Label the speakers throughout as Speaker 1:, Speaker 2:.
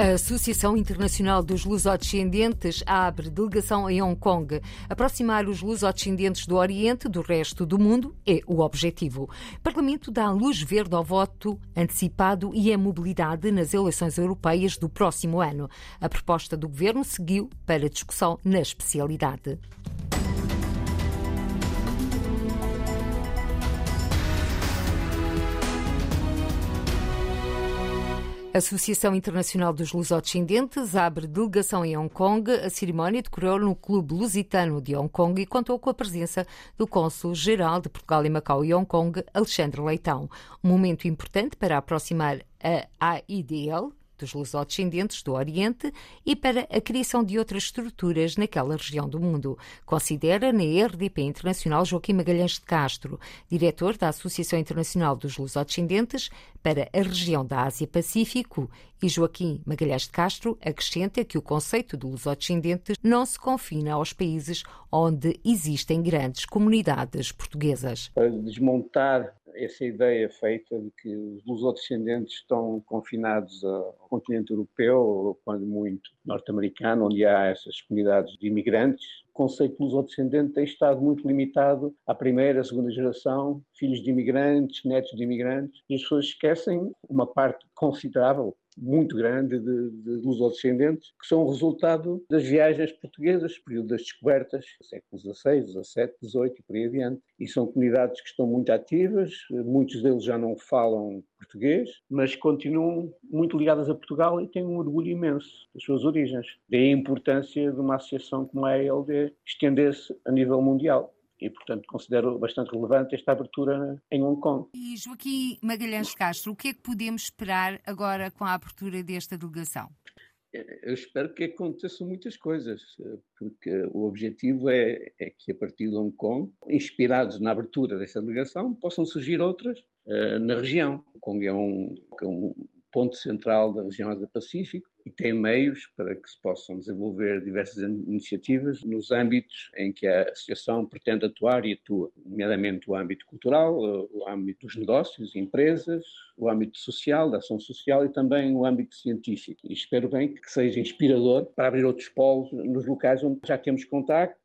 Speaker 1: A Associação Internacional dos Lusodescendentes abre delegação em Hong Kong. Aproximar os lusodescendentes do Oriente do resto do mundo é o objetivo. O Parlamento dá luz verde ao voto antecipado e à mobilidade nas eleições europeias do próximo ano. A proposta do governo seguiu para discussão na especialidade. A Associação Internacional dos Lusodescendentes abre delegação em Hong Kong. A cerimónia decorreu no Clube Lusitano de Hong Kong e contou com a presença do Cônsul-Geral de Portugal em Macau e Hong Kong, Alexandre Leitão. Um momento importante para aproximar a AIDL, dos lusodescendentes do Oriente e para a criação de outras estruturas naquela região do mundo. Considera na RDP Internacional Joaquim Magalhães de Castro, diretor da Associação Internacional dos Lusodescendentes para a região da Ásia-Pacífico, e Joaquim Magalhães de Castro acrescenta que o conceito de lusodescendentes não se confina aos países onde existem grandes comunidades portuguesas.
Speaker 2: Para desmontar essa ideia feita de que os lusodescendentes estão confinados ao continente europeu, ou quando muito norte-americano, onde há essas comunidades de imigrantes, o conceito lusodescendente tem estado muito limitado à primeira, à segunda geração, filhos de imigrantes, netos de imigrantes, e as pessoas esquecem uma parte considerável muito grande de, de lusodescendentes, que são resultado das viagens portuguesas, período das descobertas, séculos XVI, XVII, XVIII e por aí adiante. E são comunidades que estão muito ativas, muitos deles já não falam português, mas continuam muito ligadas a Portugal e têm um orgulho imenso das suas origens. Daí a importância de uma associação como a ALD estender-se a nível mundial e, portanto, considero bastante relevante esta abertura em Hong Kong.
Speaker 1: E Joaquim Magalhães Castro, o que é que podemos esperar agora com a abertura desta delegação?
Speaker 2: Eu espero que aconteçam muitas coisas, porque o objetivo é, é, que a partir de Hong Kong, inspirados na abertura dessa delegação, possam surgir outras uh, na região. Hong Kong é um, é um ponto central da região Ásia-Pacífico e tem meios para que se possam desenvolver diversas iniciativas nos âmbitos em que a associação pretende atuar e atua, nomeadamente o âmbito cultural, o âmbito dos negócios, empresas, o âmbito social, da ação social e também o âmbito científico. E espero bem que seja inspirador para abrir outros polos nos locais onde já temos contacto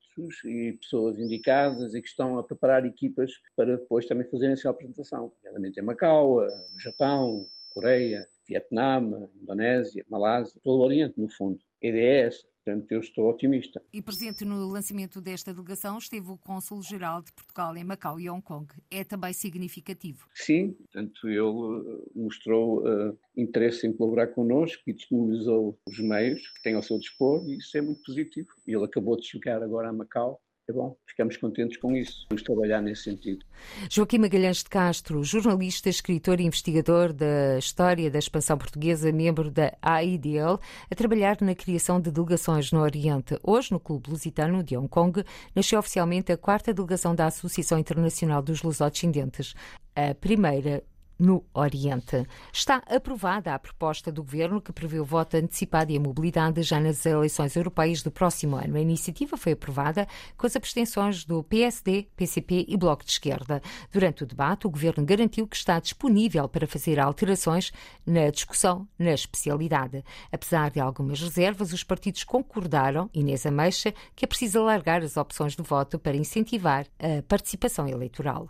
Speaker 2: e pessoas indicadas e que estão a preparar equipas para depois também fazerem essa apresentação, nomeadamente em Macau, no Japão, Coreia, Vietnã, Indonésia, Malásia, todo o Oriente, no fundo. A ideia é essa. Portanto, eu estou otimista.
Speaker 1: E presente no lançamento desta delegação esteve o Cônsul-Geral de Portugal em Macau e Hong Kong. É também significativo?
Speaker 2: Sim, portanto, ele eh, mostrou uh, interesse em colaborar connosco e disponibilizou os meios que tem ao seu dispor e isso é muito positivo. Ele acabou de chegar agora a Macau é bom, ficamos contentes com isso. Vamos trabalhar nesse sentido.
Speaker 1: Joaquim Magalhães de Castro, jornalista, escritor e investigador da história da expansão portuguesa, membro da AIDL, a trabalhar na criação de delegações no Oriente. Hoje, no Clube Lusitano de Hong Kong, nasceu oficialmente a quarta delegação da Associação Internacional dos Lusodescendentes, a primeira no Oriente. Está aprovada a proposta do Governo que prevê o voto antecipado e a mobilidade já nas eleições europeias do próximo ano. A iniciativa foi aprovada com as abstenções do PSD, PCP e Bloco de Esquerda. Durante o debate, o Governo garantiu que está disponível para fazer alterações na discussão na especialidade. Apesar de algumas reservas, os partidos concordaram, Inês Ameixa, que é preciso alargar as opções de voto para incentivar a participação eleitoral.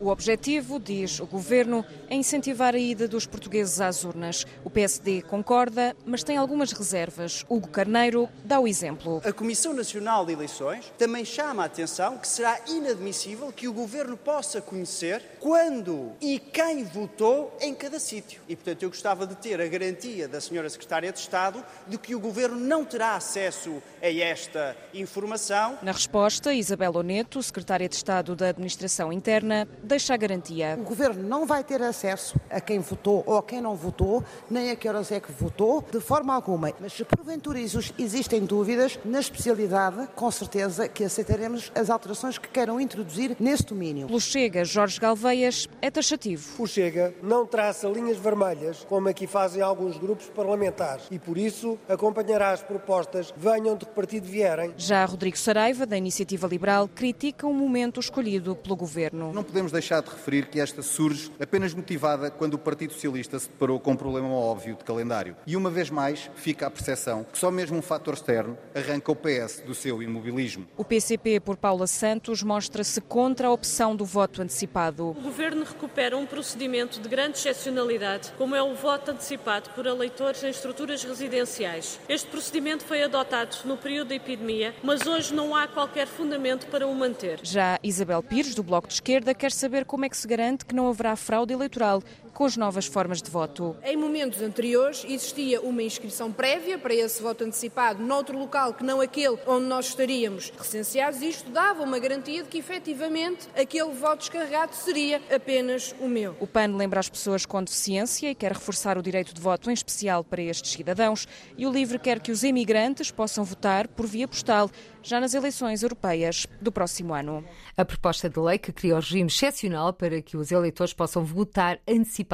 Speaker 3: O objetivo, diz o governo, é incentivar a ida dos portugueses às urnas. O PSD concorda, mas tem algumas reservas. Hugo Carneiro dá o exemplo.
Speaker 4: A Comissão Nacional de Eleições também chama a atenção que será inadmissível que o governo possa conhecer quando e quem votou em cada sítio. E, portanto, eu gostava de ter a garantia da senhora Secretária de Estado de que o governo não terá acesso a esta informação.
Speaker 3: Na resposta, Isabel Oneto, Secretária de Estado da Administração Interna, deixa a garantia.
Speaker 5: O Governo não vai ter acesso a quem votou ou a quem não votou, nem a que horas é que votou, de forma alguma. Mas se porventura existem dúvidas, na especialidade, com certeza que aceitaremos as alterações que queiram introduzir nesse domínio.
Speaker 3: Pelo Chega, Jorge Galveias é taxativo.
Speaker 6: O Chega não traça linhas vermelhas, como aqui fazem alguns grupos parlamentares, e por isso acompanhará as propostas, venham de que partido vierem.
Speaker 3: Já Rodrigo Saraiva, da Iniciativa Liberal, critica o momento escolhido pelo Governo.
Speaker 7: Não podemos deixar de referir que esta surge apenas motivada quando o Partido Socialista se deparou com um problema óbvio de calendário. E uma vez mais fica a percepção que só mesmo um fator externo arranca o PS do seu imobilismo.
Speaker 3: O PCP, por Paula Santos, mostra-se contra a opção do voto antecipado.
Speaker 8: O Governo recupera um procedimento de grande excepcionalidade, como é o voto antecipado por eleitores em estruturas residenciais. Este procedimento foi adotado no período da epidemia, mas hoje não há qualquer fundamento para o manter.
Speaker 3: Já Isabel Pires, do Bloco de Esquerda, quer saber como é que se garante que não haverá fraude eleitoral com as novas formas de voto.
Speaker 9: Em momentos anteriores existia uma inscrição prévia para esse voto antecipado noutro local que não aquele onde nós estaríamos recenseados e isto dava uma garantia de que efetivamente aquele voto descarregado seria apenas o meu.
Speaker 3: O PAN lembra as pessoas com deficiência e quer reforçar o direito de voto em especial para estes cidadãos e o LIVRE quer que os imigrantes possam votar por via postal já nas eleições europeias do próximo ano.
Speaker 1: A proposta de lei que cria o regime excepcional para que os eleitores possam votar antecipadamente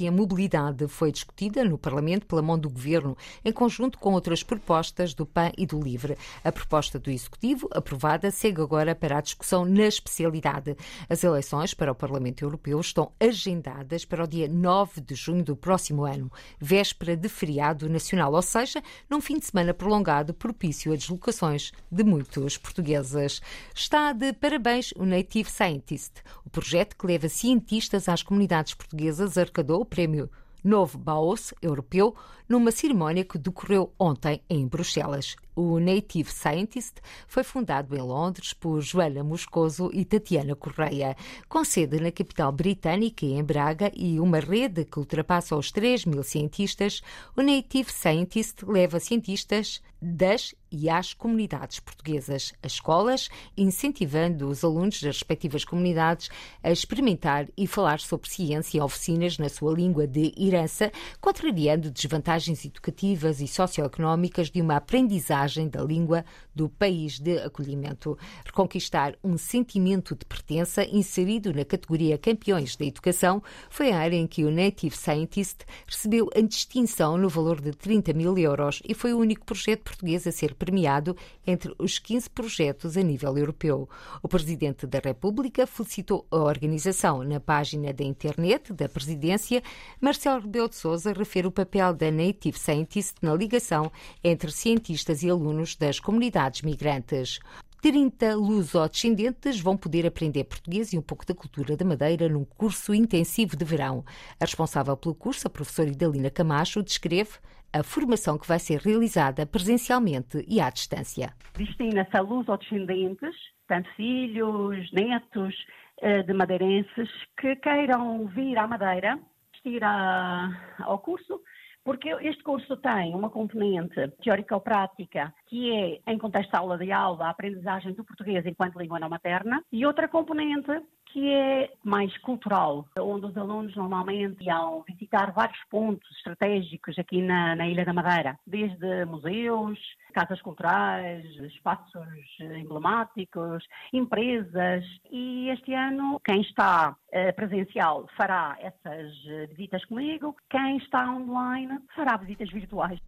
Speaker 1: e a mobilidade foi discutida no Parlamento pela mão do Governo, em conjunto com outras propostas do PAN e do LIVRE. A proposta do Executivo, aprovada, segue agora para a discussão na especialidade. As eleições para o Parlamento Europeu estão agendadas para o dia 9 de junho do próximo ano, véspera de feriado nacional, ou seja, num fim de semana prolongado propício a deslocações de muitos portugueses. Está de parabéns o Native Scientist, o projeto que leva cientistas às comunidades portuguesas arrecadou o prémio Novo Baos Europeu numa cerimónia que decorreu ontem em Bruxelas. O Native Scientist foi fundado em Londres por Joana Moscoso e Tatiana Correia, com sede na capital britânica em Braga e uma rede que ultrapassa os 3 mil cientistas. O Native Scientist leva cientistas das e às comunidades portuguesas, as escolas, incentivando os alunos das respectivas comunidades a experimentar e falar sobre ciência em oficinas na sua língua de herança, contrariando desvantagens educativas e socioeconómicas de uma aprendizagem da língua do país de acolhimento. Reconquistar um sentimento de pertença inserido na categoria Campeões da Educação foi a área em que o Native Scientist recebeu a distinção no valor de 30 mil euros e foi o único projeto português a ser premiado entre os 15 projetos a nível europeu. O Presidente da República felicitou a organização. Na página da internet da Presidência, Marcelo Rebelo de Sousa refere o papel da Native Scientist na ligação entre cientistas e alunos das comunidades migrantes. 30 luso-descendentes vão poder aprender português e um pouco da cultura da Madeira num curso intensivo de verão. A responsável pelo curso, a professora Idalina Camacho, descreve a formação que vai ser realizada presencialmente e à distância.
Speaker 10: Destina-se a luso-descendentes, tanto filhos, netos eh, de madeirenses, que queiram vir à Madeira, assistir ao curso, porque este curso tem uma componente teórico-prática, que é, em contexto de aula de aula, a aprendizagem do português enquanto língua não materna, e outra componente que é mais cultural, onde os alunos normalmente iam visitar vários pontos estratégicos aqui na, na Ilha da Madeira, desde museus, casas culturais, espaços emblemáticos, empresas. E este ano, quem está eh, presencial fará essas eh, visitas comigo, quem está online fará visitas virtuais.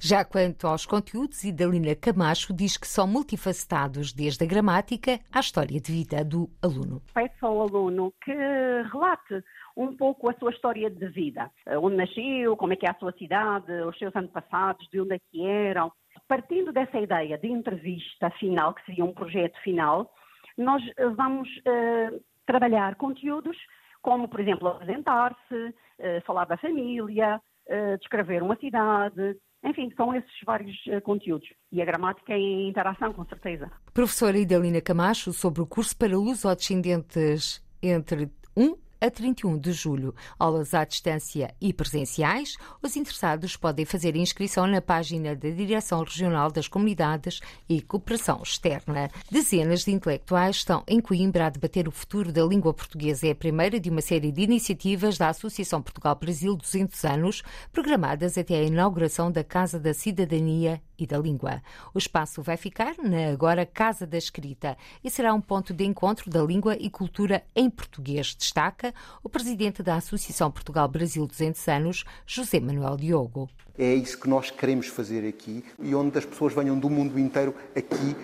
Speaker 1: Já quanto aos conteúdos, Idalina Camacho diz que são multifacetados, desde a gramática à história de vida do aluno.
Speaker 10: Peço ao aluno que relate um pouco a sua história de vida, onde nasceu, como é que é a sua cidade, os seus antepassados, de onde é que eram. Partindo dessa ideia de entrevista final, que seria um projeto final, nós vamos uh, trabalhar conteúdos como, por exemplo, apresentar-se, uh, falar da família, uh, descrever uma cidade, enfim, são esses vários uh, conteúdos. E a gramática em interação, com certeza.
Speaker 1: Professora Idalina Camacho, sobre o curso para lusodescendentes entre 1 a 31 de julho. Aulas à distância e presenciais. Os interessados podem fazer inscrição na página da Direção Regional das Comunidades e Cooperação Externa. Dezenas de intelectuais estão em Coimbra a debater o futuro da língua portuguesa. É a primeira de uma série de iniciativas da Associação Portugal-Brasil 200 anos, programadas até a inauguração da Casa da Cidadania e da Língua. O espaço vai ficar na agora Casa da Escrita e será um ponto de encontro da língua e cultura em português, destaca o presidente da Associação Portugal-Brasil 200 anos, José Manuel Diogo.
Speaker 11: É isso que nós queremos fazer aqui e onde as pessoas venham do mundo inteiro aqui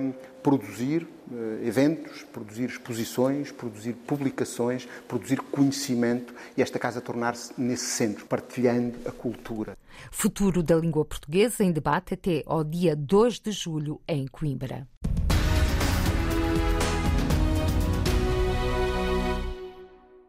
Speaker 11: um, produzir uh, eventos, produzir exposições, produzir publicações, produzir conhecimento e esta casa tornar-se nesse centro, partilhando a cultura.
Speaker 1: Futuro da língua portuguesa em debate até ao dia 2 de julho em Coimbra.